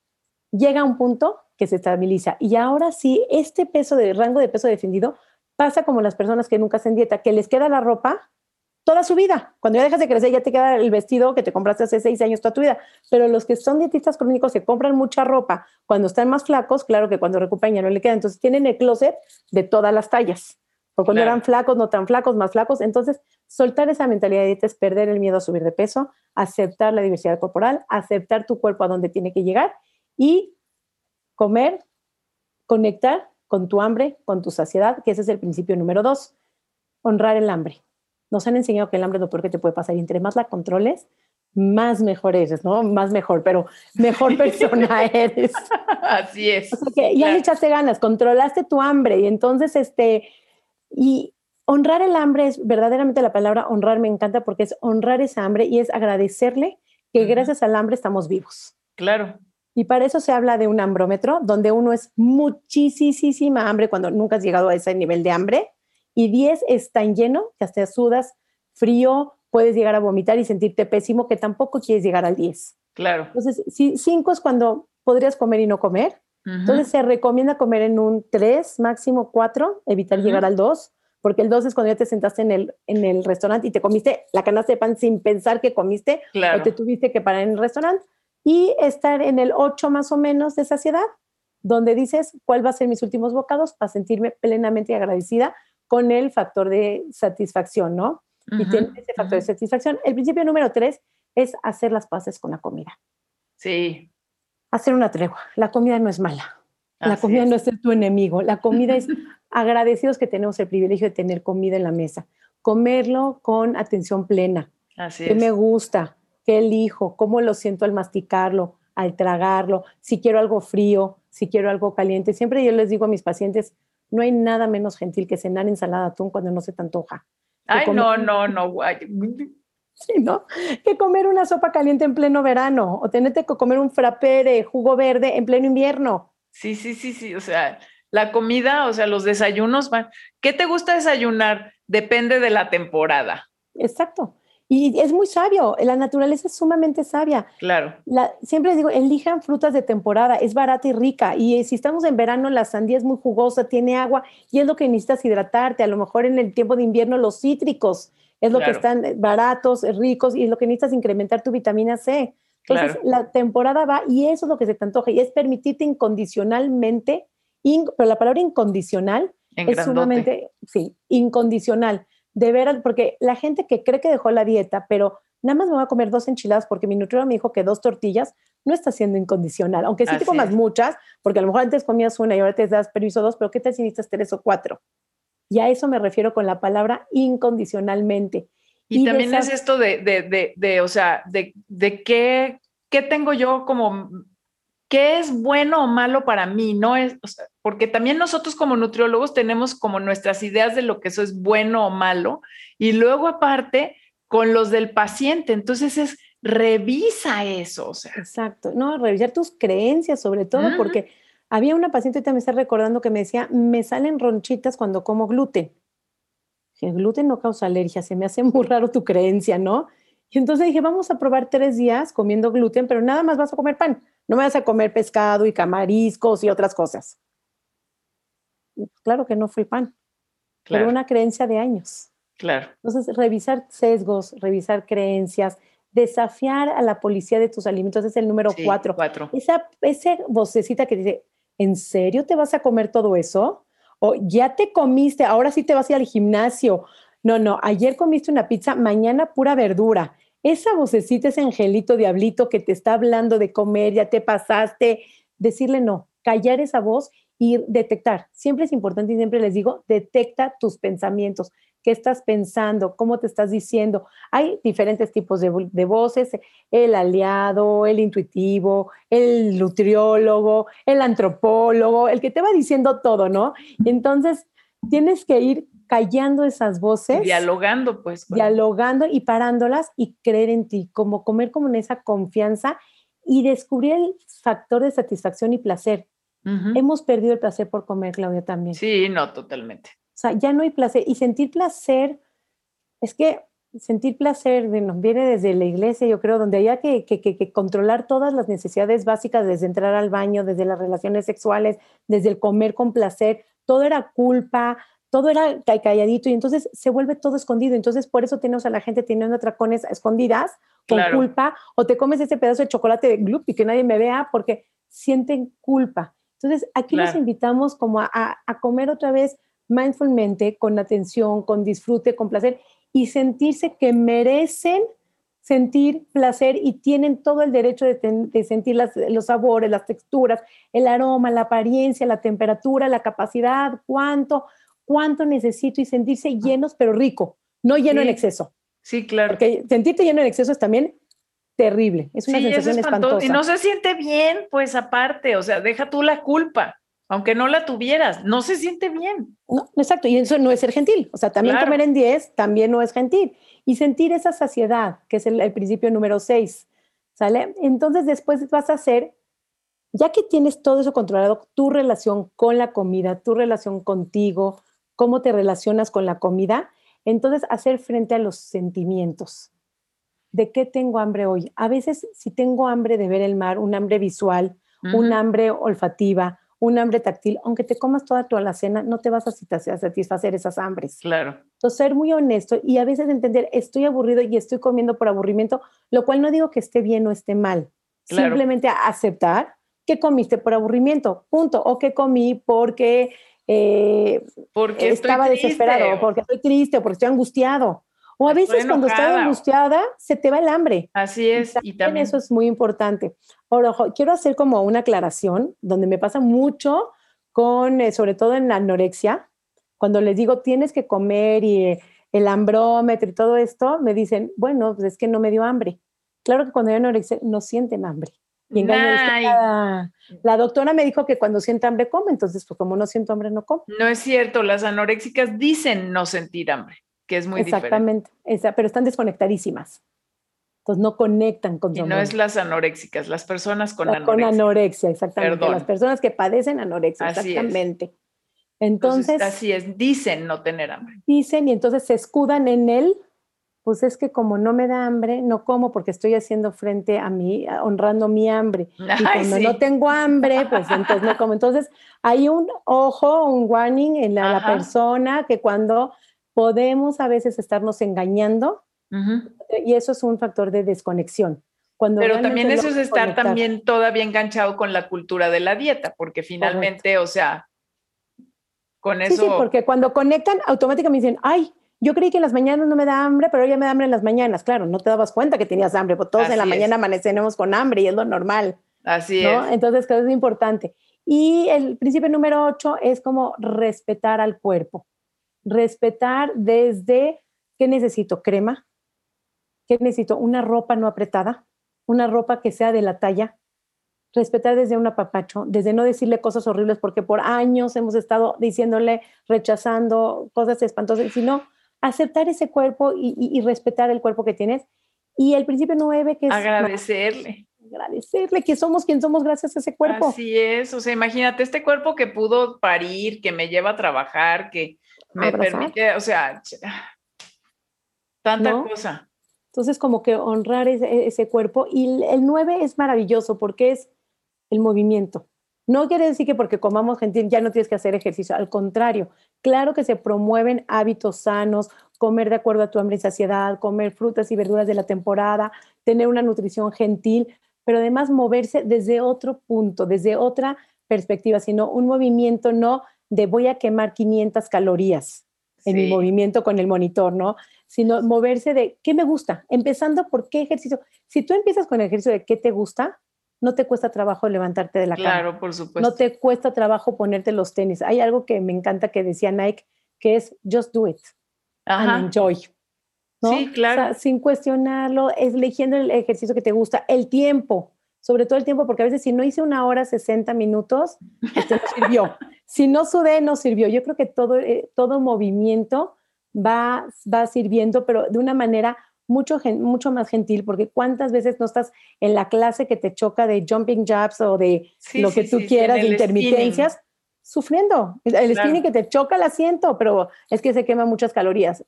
llega un punto que se estabiliza. Y ahora sí, este peso de rango de peso defendido pasa como las personas que nunca hacen dieta, que les queda la ropa, toda su vida. Cuando ya dejas de crecer, ya te queda el vestido que te compraste hace seis años toda tu vida. Pero los que son dietistas crónicos se compran mucha ropa cuando están más flacos, claro que cuando recuperan ya no le queda. Entonces tienen el closet de todas las tallas. O cuando eran flacos, no tan flacos, más flacos. Entonces, soltar esa mentalidad de dieta es perder el miedo a subir de peso, aceptar la diversidad corporal, aceptar tu cuerpo a donde tiene que llegar y comer, conectar con tu hambre, con tu saciedad, que ese es el principio número dos, honrar el hambre nos han enseñado que el hambre es lo peor que te puede pasar y entre más la controles, más mejor eres, ¿no? Más mejor, pero mejor persona eres. Así es. O que ya le echaste ganas, controlaste tu hambre y entonces, este, y honrar el hambre es verdaderamente la palabra honrar, me encanta porque es honrar esa hambre y es agradecerle que gracias al hambre estamos vivos. Claro. Y para eso se habla de un hambrómetro, donde uno es muchísima hambre cuando nunca has llegado a ese nivel de hambre y 10 es tan lleno que hasta sudas frío, puedes llegar a vomitar y sentirte pésimo, que tampoco quieres llegar al 10. Claro. Entonces, 5 es cuando podrías comer y no comer. Entonces, se recomienda comer en un 3, máximo 4, evitar llegar al 2, porque el 2 es cuando ya te sentaste en el, en el restaurante y te comiste la canasta de pan sin pensar que comiste o te tuviste que parar en el restaurante. Y estar en el 8 más o menos de saciedad, donde dices cuál va a ser mis últimos bocados para sentirme plenamente agradecida con el factor de satisfacción, ¿no? y tiene ese factor de satisfacción. El principio número tres es hacer las paces con la comida. Sí. Hacer una tregua. La comida no es mala. La comida no es tu enemigo. La comida es agradecidos que tenemos el privilegio de tener comida en la mesa. Comerlo con atención plena. Así ¿Qué me gusta? ¿Qué elijo? ¿Cómo lo siento al masticarlo, al tragarlo? Si quiero algo frío, si quiero algo caliente. Siempre yo les digo a mis pacientes, no hay nada menos gentil que cenar ensalada de atún cuando no se te antoja. Ay, no, no, no. Sí, ¿no? Que comer una sopa caliente en pleno verano o tenerte que comer un frappé jugo verde en pleno invierno. Sí, sí, sí, sí. O sea, la comida, o sea, los desayunos van. ¿Qué te gusta desayunar? Depende de la temporada. Exacto. Y es muy sabio, la naturaleza es sumamente sabia. Claro. siempre digo, elijan frutas de temporada, es barata y rica. Y si estamos en verano, la sandía es muy jugosa, tiene agua y es lo que necesitas hidratarte. A lo mejor en el tiempo de invierno los cítricos es lo que están baratos, ricos y es lo que necesitas incrementar tu vitamina C. Entonces la temporada va y eso es lo que se te antoja y es permitirte incondicionalmente, pero la palabra incondicional es sumamente, sí, incondicional de veras, porque la gente que cree que dejó la dieta, pero nada más me voy a comer dos enchiladas porque mi nutriólogo me dijo que dos tortillas no está siendo incondicional, aunque sí te comas muchas, porque a lo mejor antes comías una y ahora te das permiso dos, pero ¿qué te si necesitas tres o cuatro? Y a eso me refiero con la palabra incondicionalmente. Y, también es esto de, de, de, de, o sea, de, de qué, qué tengo yo como qué es bueno o malo para mí, no es, porque también nosotros como nutriólogos tenemos como nuestras ideas de lo que eso es bueno o malo, y luego aparte con los del paciente, entonces es revisa eso, o sea. Exacto, no, revisar tus creencias sobre todo, porque había una paciente, también está recordando que me decía, me salen ronchitas cuando como gluten. El gluten no causa alergia, se me hace muy raro tu creencia, ¿no? Y entonces dije, vamos a probar tres días comiendo gluten, pero nada más vas a comer pan. No me vas a comer pescado y camariscos y otras cosas. Claro que no fue el pan, claro. pero una creencia de años. Claro. Entonces, revisar sesgos, revisar creencias, desafiar a la policía de tus alimentos es el número cuatro. cuatro. Esa, esa vocecita que dice, ¿en serio te vas a comer todo eso? O ya te comiste, ahora sí te vas a ir al gimnasio. No, no, ayer comiste una pizza, mañana pura verdura esa vocecita, ese angelito diablito que te está hablando de comer, ya te pasaste, decirle no, callar esa voz y detectar. Siempre es importante y siempre les digo, detecta tus pensamientos. ¿Qué estás pensando? ¿Cómo te estás diciendo? Hay diferentes tipos de, de voces, el aliado, el intuitivo, el nutriólogo, el antropólogo, el que te va diciendo todo, ¿no? Entonces, tienes que ir callando esas voces. Dialogando, pues. Dialogando y parándolas y creer en ti, como comer como en esa confianza y descubrir el factor de satisfacción y placer. Hemos perdido el placer por comer, Claudia, también. Sí, no, totalmente. O sea, ya no hay placer. Y sentir placer, es que sentir placer nos viene desde la iglesia, yo creo, donde había que, que, que, controlar todas las necesidades básicas, desde entrar al baño, desde las relaciones sexuales, desde el comer con placer. Todo era culpa, todo era calladito y entonces se vuelve todo escondido. Entonces, por eso tenemos a la gente teniendo atracones escondidas con culpa o te comes ese pedazo de chocolate de gloop y que nadie me vea porque sienten culpa. Entonces, aquí los invitamos como a, a, comer otra vez mindfulmente, con atención, con disfrute, con placer y sentirse que merecen sentir placer y tienen todo el derecho de, de sentir las, los sabores, las texturas, el aroma, la apariencia, la temperatura, la capacidad, cuánto, cuánto necesito y sentirse llenos, pero rico, no lleno en exceso. Sí, claro. Porque sentirte lleno en exceso es también terrible, es una sensación espantosa. Y no se siente bien, pues aparte, o sea, deja tú la culpa, aunque no la tuvieras, no se siente bien. No, exacto, y eso no es ser gentil, o sea, también comer en 10 también no es gentil. Y sentir esa saciedad, que es el, el principio número 6, ¿sale? Entonces después vas a hacer ya que tienes todo eso controlado, tu relación con la comida, tu relación contigo, cómo te relacionas con la comida, entonces hacer frente a los sentimientos. ¿De qué tengo hambre hoy? A veces si tengo hambre de ver el mar, un hambre visual, un hambre olfativa, un hambre táctil, aunque te comas toda tu alacena, no te vas a satisfacer esas hambres. Claro. Entonces, ser muy honesto y a veces entender, estoy aburrido y estoy comiendo por aburrimiento, lo cual no digo que esté bien o esté mal. Simplemente aceptar que comiste por aburrimiento, punto. O que comí porque eh, porque estaba desesperado, porque estoy triste, o porque estoy angustiado, O a veces cuando estás angustiada, se te va el hambre. Así es. Y también, eso es muy importante. Ahora, quiero hacer como una aclaración donde me pasa mucho con, eh, sobre todo en la anorexia, cuando les digo tienes que comer y eh, el hambrómetro y todo esto, me dicen, bueno, pues es que no me dio hambre. Claro que cuando hay anorexia no sienten hambre. Y la, la, doctora me dijo que cuando siente hambre come, entonces pues como no siento hambre no como. No es cierto, las anoréxicas dicen no sentir hambre que es muy Exactamente, Exactamente, pero están desconectadísimas. Entonces no conectan con Y no es las anoréxicas, las personas con anorexia. Con anorexia, exactamente. Las personas que padecen anorexia, exactamente. Entonces, así es, dicen no tener hambre. Dicen y entonces se escudan en él, pues es que como no me da hambre, no como porque estoy haciendo frente a mí, honrando mi hambre. y cuando no tengo hambre, pues entonces no como. Entonces hay un ojo, un warning en la persona que cuando podemos a veces estarnos engañando y eso es un factor de desconexión. Cuando Pero también eso es estar también todavía enganchado con la cultura de la dieta, porque finalmente, o sea, con eso... Sí, sí, porque cuando conectan, automáticamente dicen, ay, yo creí que en las mañanas no me da hambre, pero ya me da hambre en las mañanas. Claro, no te dabas cuenta que tenías hambre, porque todos en la mañana amanecemos con hambre y es lo normal. Así es. Entonces, eso es importante. Y el principio número ocho es como respetar al cuerpo respetar desde qué necesito, crema, qué necesito, una ropa no apretada, una ropa que sea de la talla, respetar desde un apapacho, desde no decirle cosas horribles porque por años hemos estado diciéndole, rechazando cosas espantosas, sino aceptar ese cuerpo y, respetar el cuerpo que tienes. Y el principio nueve, que es... Agradecerle. Agradecerle que somos quien somos gracias a ese cuerpo. Así es, o sea, imagínate este cuerpo que pudo parir, que me lleva a trabajar, que, me permite, o sea, tanta cosa. Entonces, como que honrar ese, cuerpo. Y el 9 es maravilloso porque es el movimiento. No quiere decir que porque comamos gentil ya no tienes que hacer ejercicio, al contrario, claro que se promueven hábitos sanos, comer de acuerdo a tu hambre y saciedad, comer frutas y verduras de la temporada, tener una nutrición gentil, pero además moverse desde otro punto, desde otra perspectiva, sino un movimiento no de voy a quemar 500 calorías en mi movimiento con el monitor, ¿no? Sino moverse de qué me gusta, empezando por qué ejercicio. Si tú empiezas con el ejercicio de qué te gusta, no te cuesta trabajo levantarte de la cama. Claro, por supuesto. No te cuesta trabajo ponerte los tenis. Hay algo que me encanta que decía Nike, que es just do it and enjoy. Sí, claro. O sea, sin cuestionarlo, es eligiendo el ejercicio que te gusta, el tiempo sobre todo el tiempo, porque a veces si no hice una hora 60 minutos, este no sirvió. si no sudé, no sirvió. Yo creo que todo, eh, todo movimiento va, va sirviendo, pero de una manera mucho, mucho más gentil, porque cuántas veces no estás en la clase que te choca de jumping jabs o de lo que tú quieras, de intermitencias, sufriendo. El, spinning que te choca el asiento, pero es que se quema muchas calorías.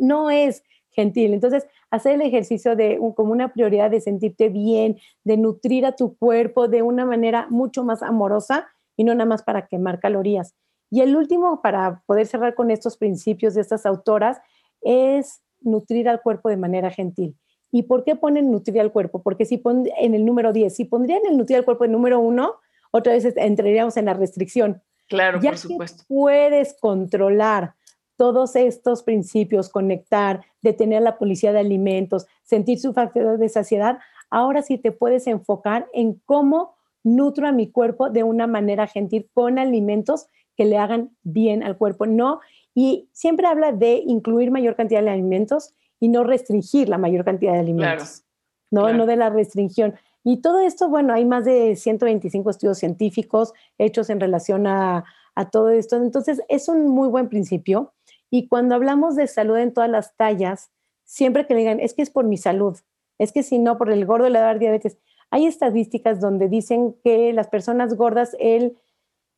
No es gentil. Entonces, hacer el ejercicio de como una prioridad de sentirte bien, de nutrir a tu cuerpo de una manera mucho más amorosa y no nada más para quemar calorías. Y el último, para poder cerrar con estos principios de estas autoras, es nutrir al cuerpo de manera gentil. ¿Y por qué ponen nutrir al cuerpo? Porque si pon en el número 10, si pondrían el nutrir al cuerpo en número 1, otra vez entraríamos en la restricción. Claro, por supuesto. puedes controlar todos estos principios, conectar, detener la policía de alimentos, sentir su factor de saciedad, ahora sí te puedes enfocar en cómo nutro a mi cuerpo de una manera gentil con alimentos que le hagan bien al cuerpo. No, y siempre habla de incluir mayor cantidad de alimentos y no restringir la mayor cantidad de alimentos. no, no de la restricción. Y todo esto, bueno, hay más de 125 estudios científicos hechos en relación a, a todo esto. Entonces, es un muy buen principio. Y cuando hablamos de salud en todas las tallas, siempre que le digan, es que es por mi salud, es que si no, por el gordo le va a dar diabetes. Hay estadísticas donde dicen que las personas gordas, el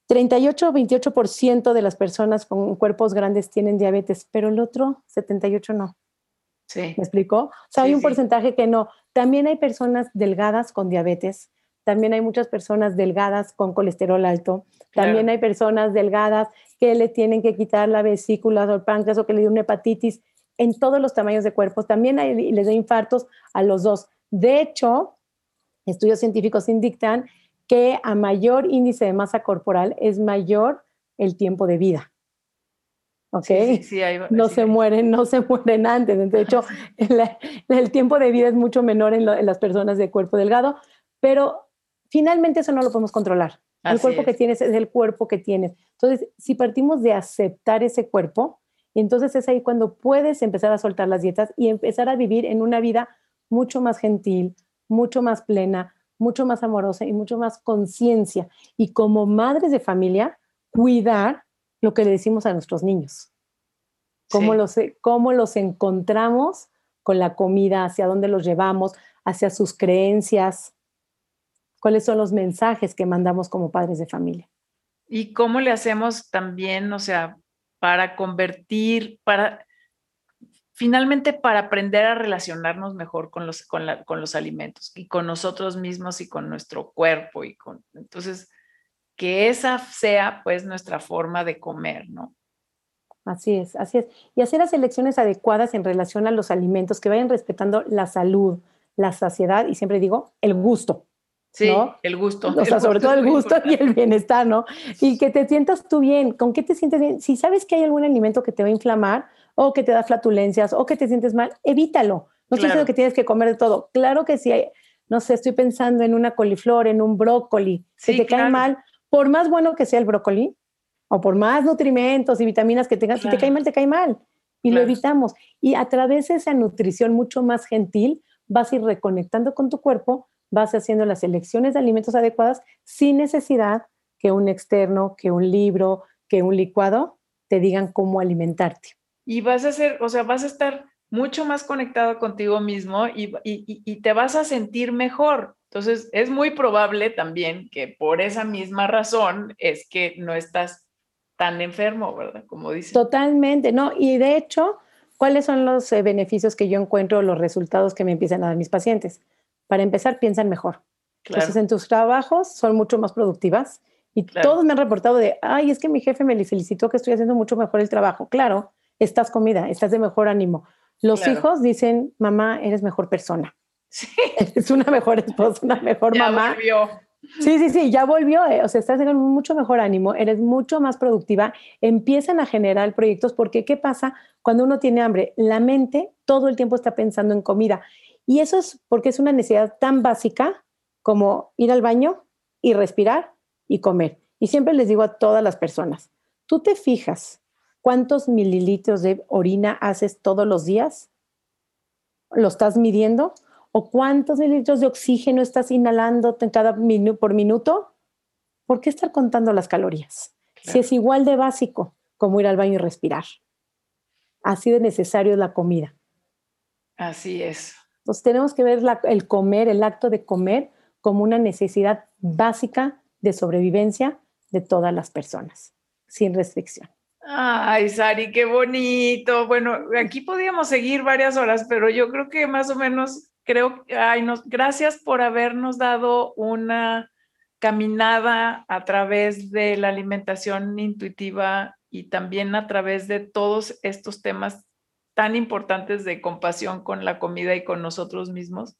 38 o 28% de las personas con cuerpos grandes tienen diabetes, pero el otro 78 no. Sí. ¿Me explicó? O sea, hay un porcentaje que no. También hay personas delgadas con diabetes, también hay muchas personas delgadas con colesterol alto, también hay personas delgadas que le tienen que quitar la vesícula o el páncreas o que le dio una hepatitis en todos los tamaños de cuerpos. También hay, les da infartos a los dos. De hecho, estudios científicos indican que a mayor índice de masa corporal es mayor el tiempo de vida. ¿ok? no se mueren, no se mueren antes. De hecho, el, tiempo de vida es mucho menor en, las personas de cuerpo delgado, pero finalmente eso no lo podemos controlar. el cuerpo que tienes es el cuerpo que tienes. Entonces, si partimos de aceptar ese cuerpo, entonces es ahí cuando puedes empezar a soltar las dietas y empezar a vivir en una vida mucho más gentil, mucho más plena, mucho más amorosa y mucho más conciencia. Y como madres de familia, cuidar lo que le decimos a nuestros niños. Cómo, los, cómo los encontramos con la comida, hacia dónde los llevamos, hacia sus creencias, cuáles son los mensajes que mandamos como padres de familia. Y cómo le hacemos también, o sea, para convertir, para finalmente para aprender a relacionarnos mejor con los, con, con los alimentos y con nosotros mismos y con nuestro cuerpo y con, entonces, que esa sea pues nuestra forma de comer, ¿no? Así es, así es. Y hacer las elecciones adecuadas en relación a los alimentos que vayan respetando la salud, la saciedad y siempre digo el gusto. Sí, el gusto. O sea, sobre todo el gusto y el bienestar, ¿no? Y que te sientas tú bien. ¿Con qué te sientes bien? Si sabes que hay algún alimento que te va a inflamar o que te da flatulencias o que te sientes mal, evítalo. No estoy diciendo que tienes que comer de todo. Claro que sí. no sé, estoy pensando en una coliflor, en un brócoli, si te cae mal, por más bueno que sea el brócoli, o por más nutrimentos y vitaminas que tengas, si te cae mal, te cae mal. Y lo evitamos. Y a través de esa nutrición mucho más gentil, vas a ir reconectando con tu cuerpo, vas haciendo las elecciones de alimentos adecuadas sin necesidad que un externo, que un libro, que un licuado te digan cómo alimentarte. Y vas a ser, o sea, vas a estar mucho más conectado contigo mismo y, y te vas a sentir mejor. Entonces, es muy probable también que por esa misma razón es que no estás tan enfermo, ¿verdad? Como dice. Totalmente, no. Y de hecho, ¿cuáles son los eh, beneficios que yo encuentro, los resultados que me empiezan a dar mis pacientes? Para empezar, piensan mejor. Entonces, en tus trabajos son mucho más productivas y todos me han reportado de, ay, es que mi jefe me felicitó que estoy haciendo mucho mejor el trabajo. Claro, estás comida, estás de mejor ánimo. Los hijos dicen, mamá, eres mejor persona. Sí. Es una mejor esposa, una mejor ya mamá. Volvió. Sí, sí, sí, ya volvió. Eh. O sea, estás en mucho mejor ánimo, eres mucho más productiva. Empiezan a generar proyectos porque, ¿qué pasa cuando uno tiene hambre? La mente todo el tiempo está pensando en comida. Y eso es porque es una necesidad tan básica como ir al baño y respirar y comer. Y siempre les digo a todas las personas, ¿tú te fijas cuántos mililitros de orina haces todos los días? ¿Lo estás midiendo? o cuántos mililitros de oxígeno estás inhalando cada por minuto, ¿por qué estar contando las calorías? Si es igual de básico como ir al baño y respirar. Así de necesario es la comida. Así es. Entonces tenemos que ver el comer, el acto de comer, como una necesidad básica de sobrevivencia de todas las personas, sin restricción. Ay, Sari, qué bonito. Bueno, aquí podíamos seguir varias horas, pero yo creo que más o menos creo, ay, nos, gracias por habernos dado una caminada a través de la alimentación intuitiva y también a través de todos estos temas tan importantes de compasión con la comida y con nosotros mismos,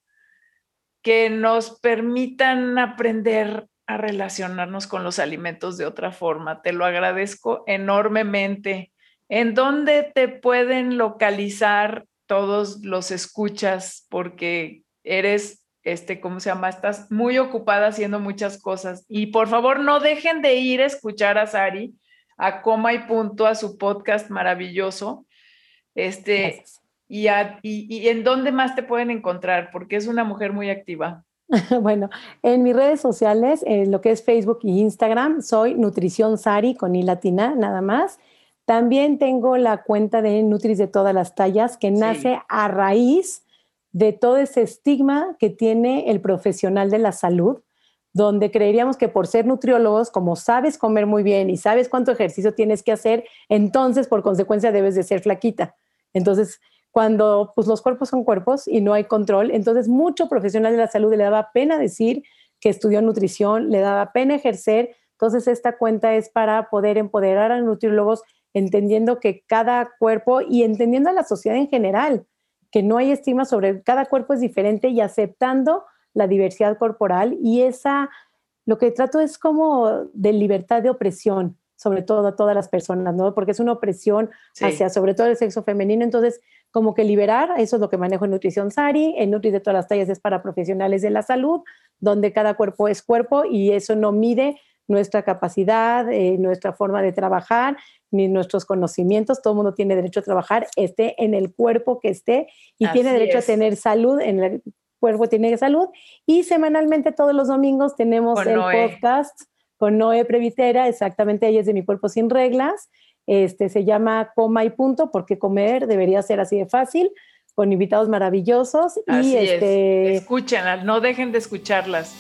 que nos permitan aprender a relacionarnos con los alimentos de otra forma. Te lo agradezco enormemente. ¿En dónde te pueden localizar todos los escuchas porque eres, este, ¿cómo se llama? Estás muy ocupada haciendo muchas cosas. Y por favor, no dejen de ir a escuchar a Sari, a Coma y Punto, a su podcast maravilloso. Este, y, y, en dónde más te pueden encontrar, porque es una mujer muy activa. Bueno, en mis redes sociales, en lo que es Facebook y Instagram, soy Nutrición Sari con I latina, nada más. También tengo la cuenta de Nutris de todas las tallas, que nace a raíz de todo ese estigma que tiene el profesional de la salud, donde creeríamos que por ser nutriólogos, como sabes comer muy bien y sabes cuánto ejercicio tienes que hacer, entonces por consecuencia debes de ser flaquita. Entonces, cuando pues, los cuerpos son cuerpos y no hay control, entonces mucho profesional de la salud le daba pena decir que estudió nutrición, le daba pena ejercer. Entonces, esta cuenta es para poder empoderar a nutriólogos entendiendo que cada cuerpo y entendiendo a la sociedad en general, que no hay estima sobre cada cuerpo es diferente y aceptando la diversidad corporal y esa, lo que trato es como de libertad de opresión, sobre todo a todas las personas, ¿no? Porque es una opresión hacia sobre todo el sexo femenino. Entonces, como que liberar, eso es lo que manejo en Nutrición Sari. En Nutri de todas las tallas es para profesionales de la salud, donde cada cuerpo es cuerpo y eso no mide nuestra capacidad, eh, nuestra forma de trabajar, ni nuestros conocimientos. Todo el mundo tiene derecho a trabajar, esté en el cuerpo que esté y tiene derecho a tener salud en el cuerpo tiene salud. Y semanalmente todos los domingos tenemos el podcast con Noé Previtera, exactamente ella es de Mi Cuerpo Sin Reglas. Este, se llama Coma y Punto, porque comer debería ser así de fácil, con invitados maravillosos. y este, Escúchenlas, no dejen de escucharlas.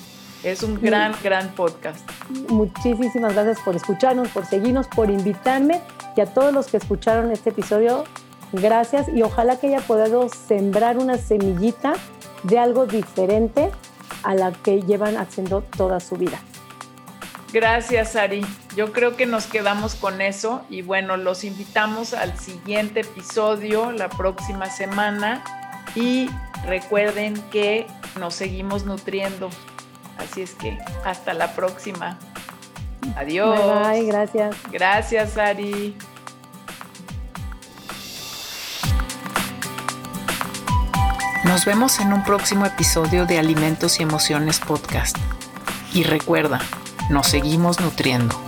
Es un gran, gran podcast. Muchísimas gracias por escucharnos, por seguirnos, por invitarme y a todos los que escucharon este episodio, gracias y ojalá que haya podido sembrar una semillita de algo diferente a la que llevan haciendo toda su vida. Gracias, Ari. Yo creo que nos quedamos con eso y bueno, los invitamos al siguiente episodio la próxima semana y recuerden que nos seguimos nutriendo. Así es que hasta la próxima. Adiós. Bye, gracias. Gracias, Ari. Nos vemos en un próximo episodio de Alimentos y Emociones Podcast. Y recuerda, nos seguimos nutriendo.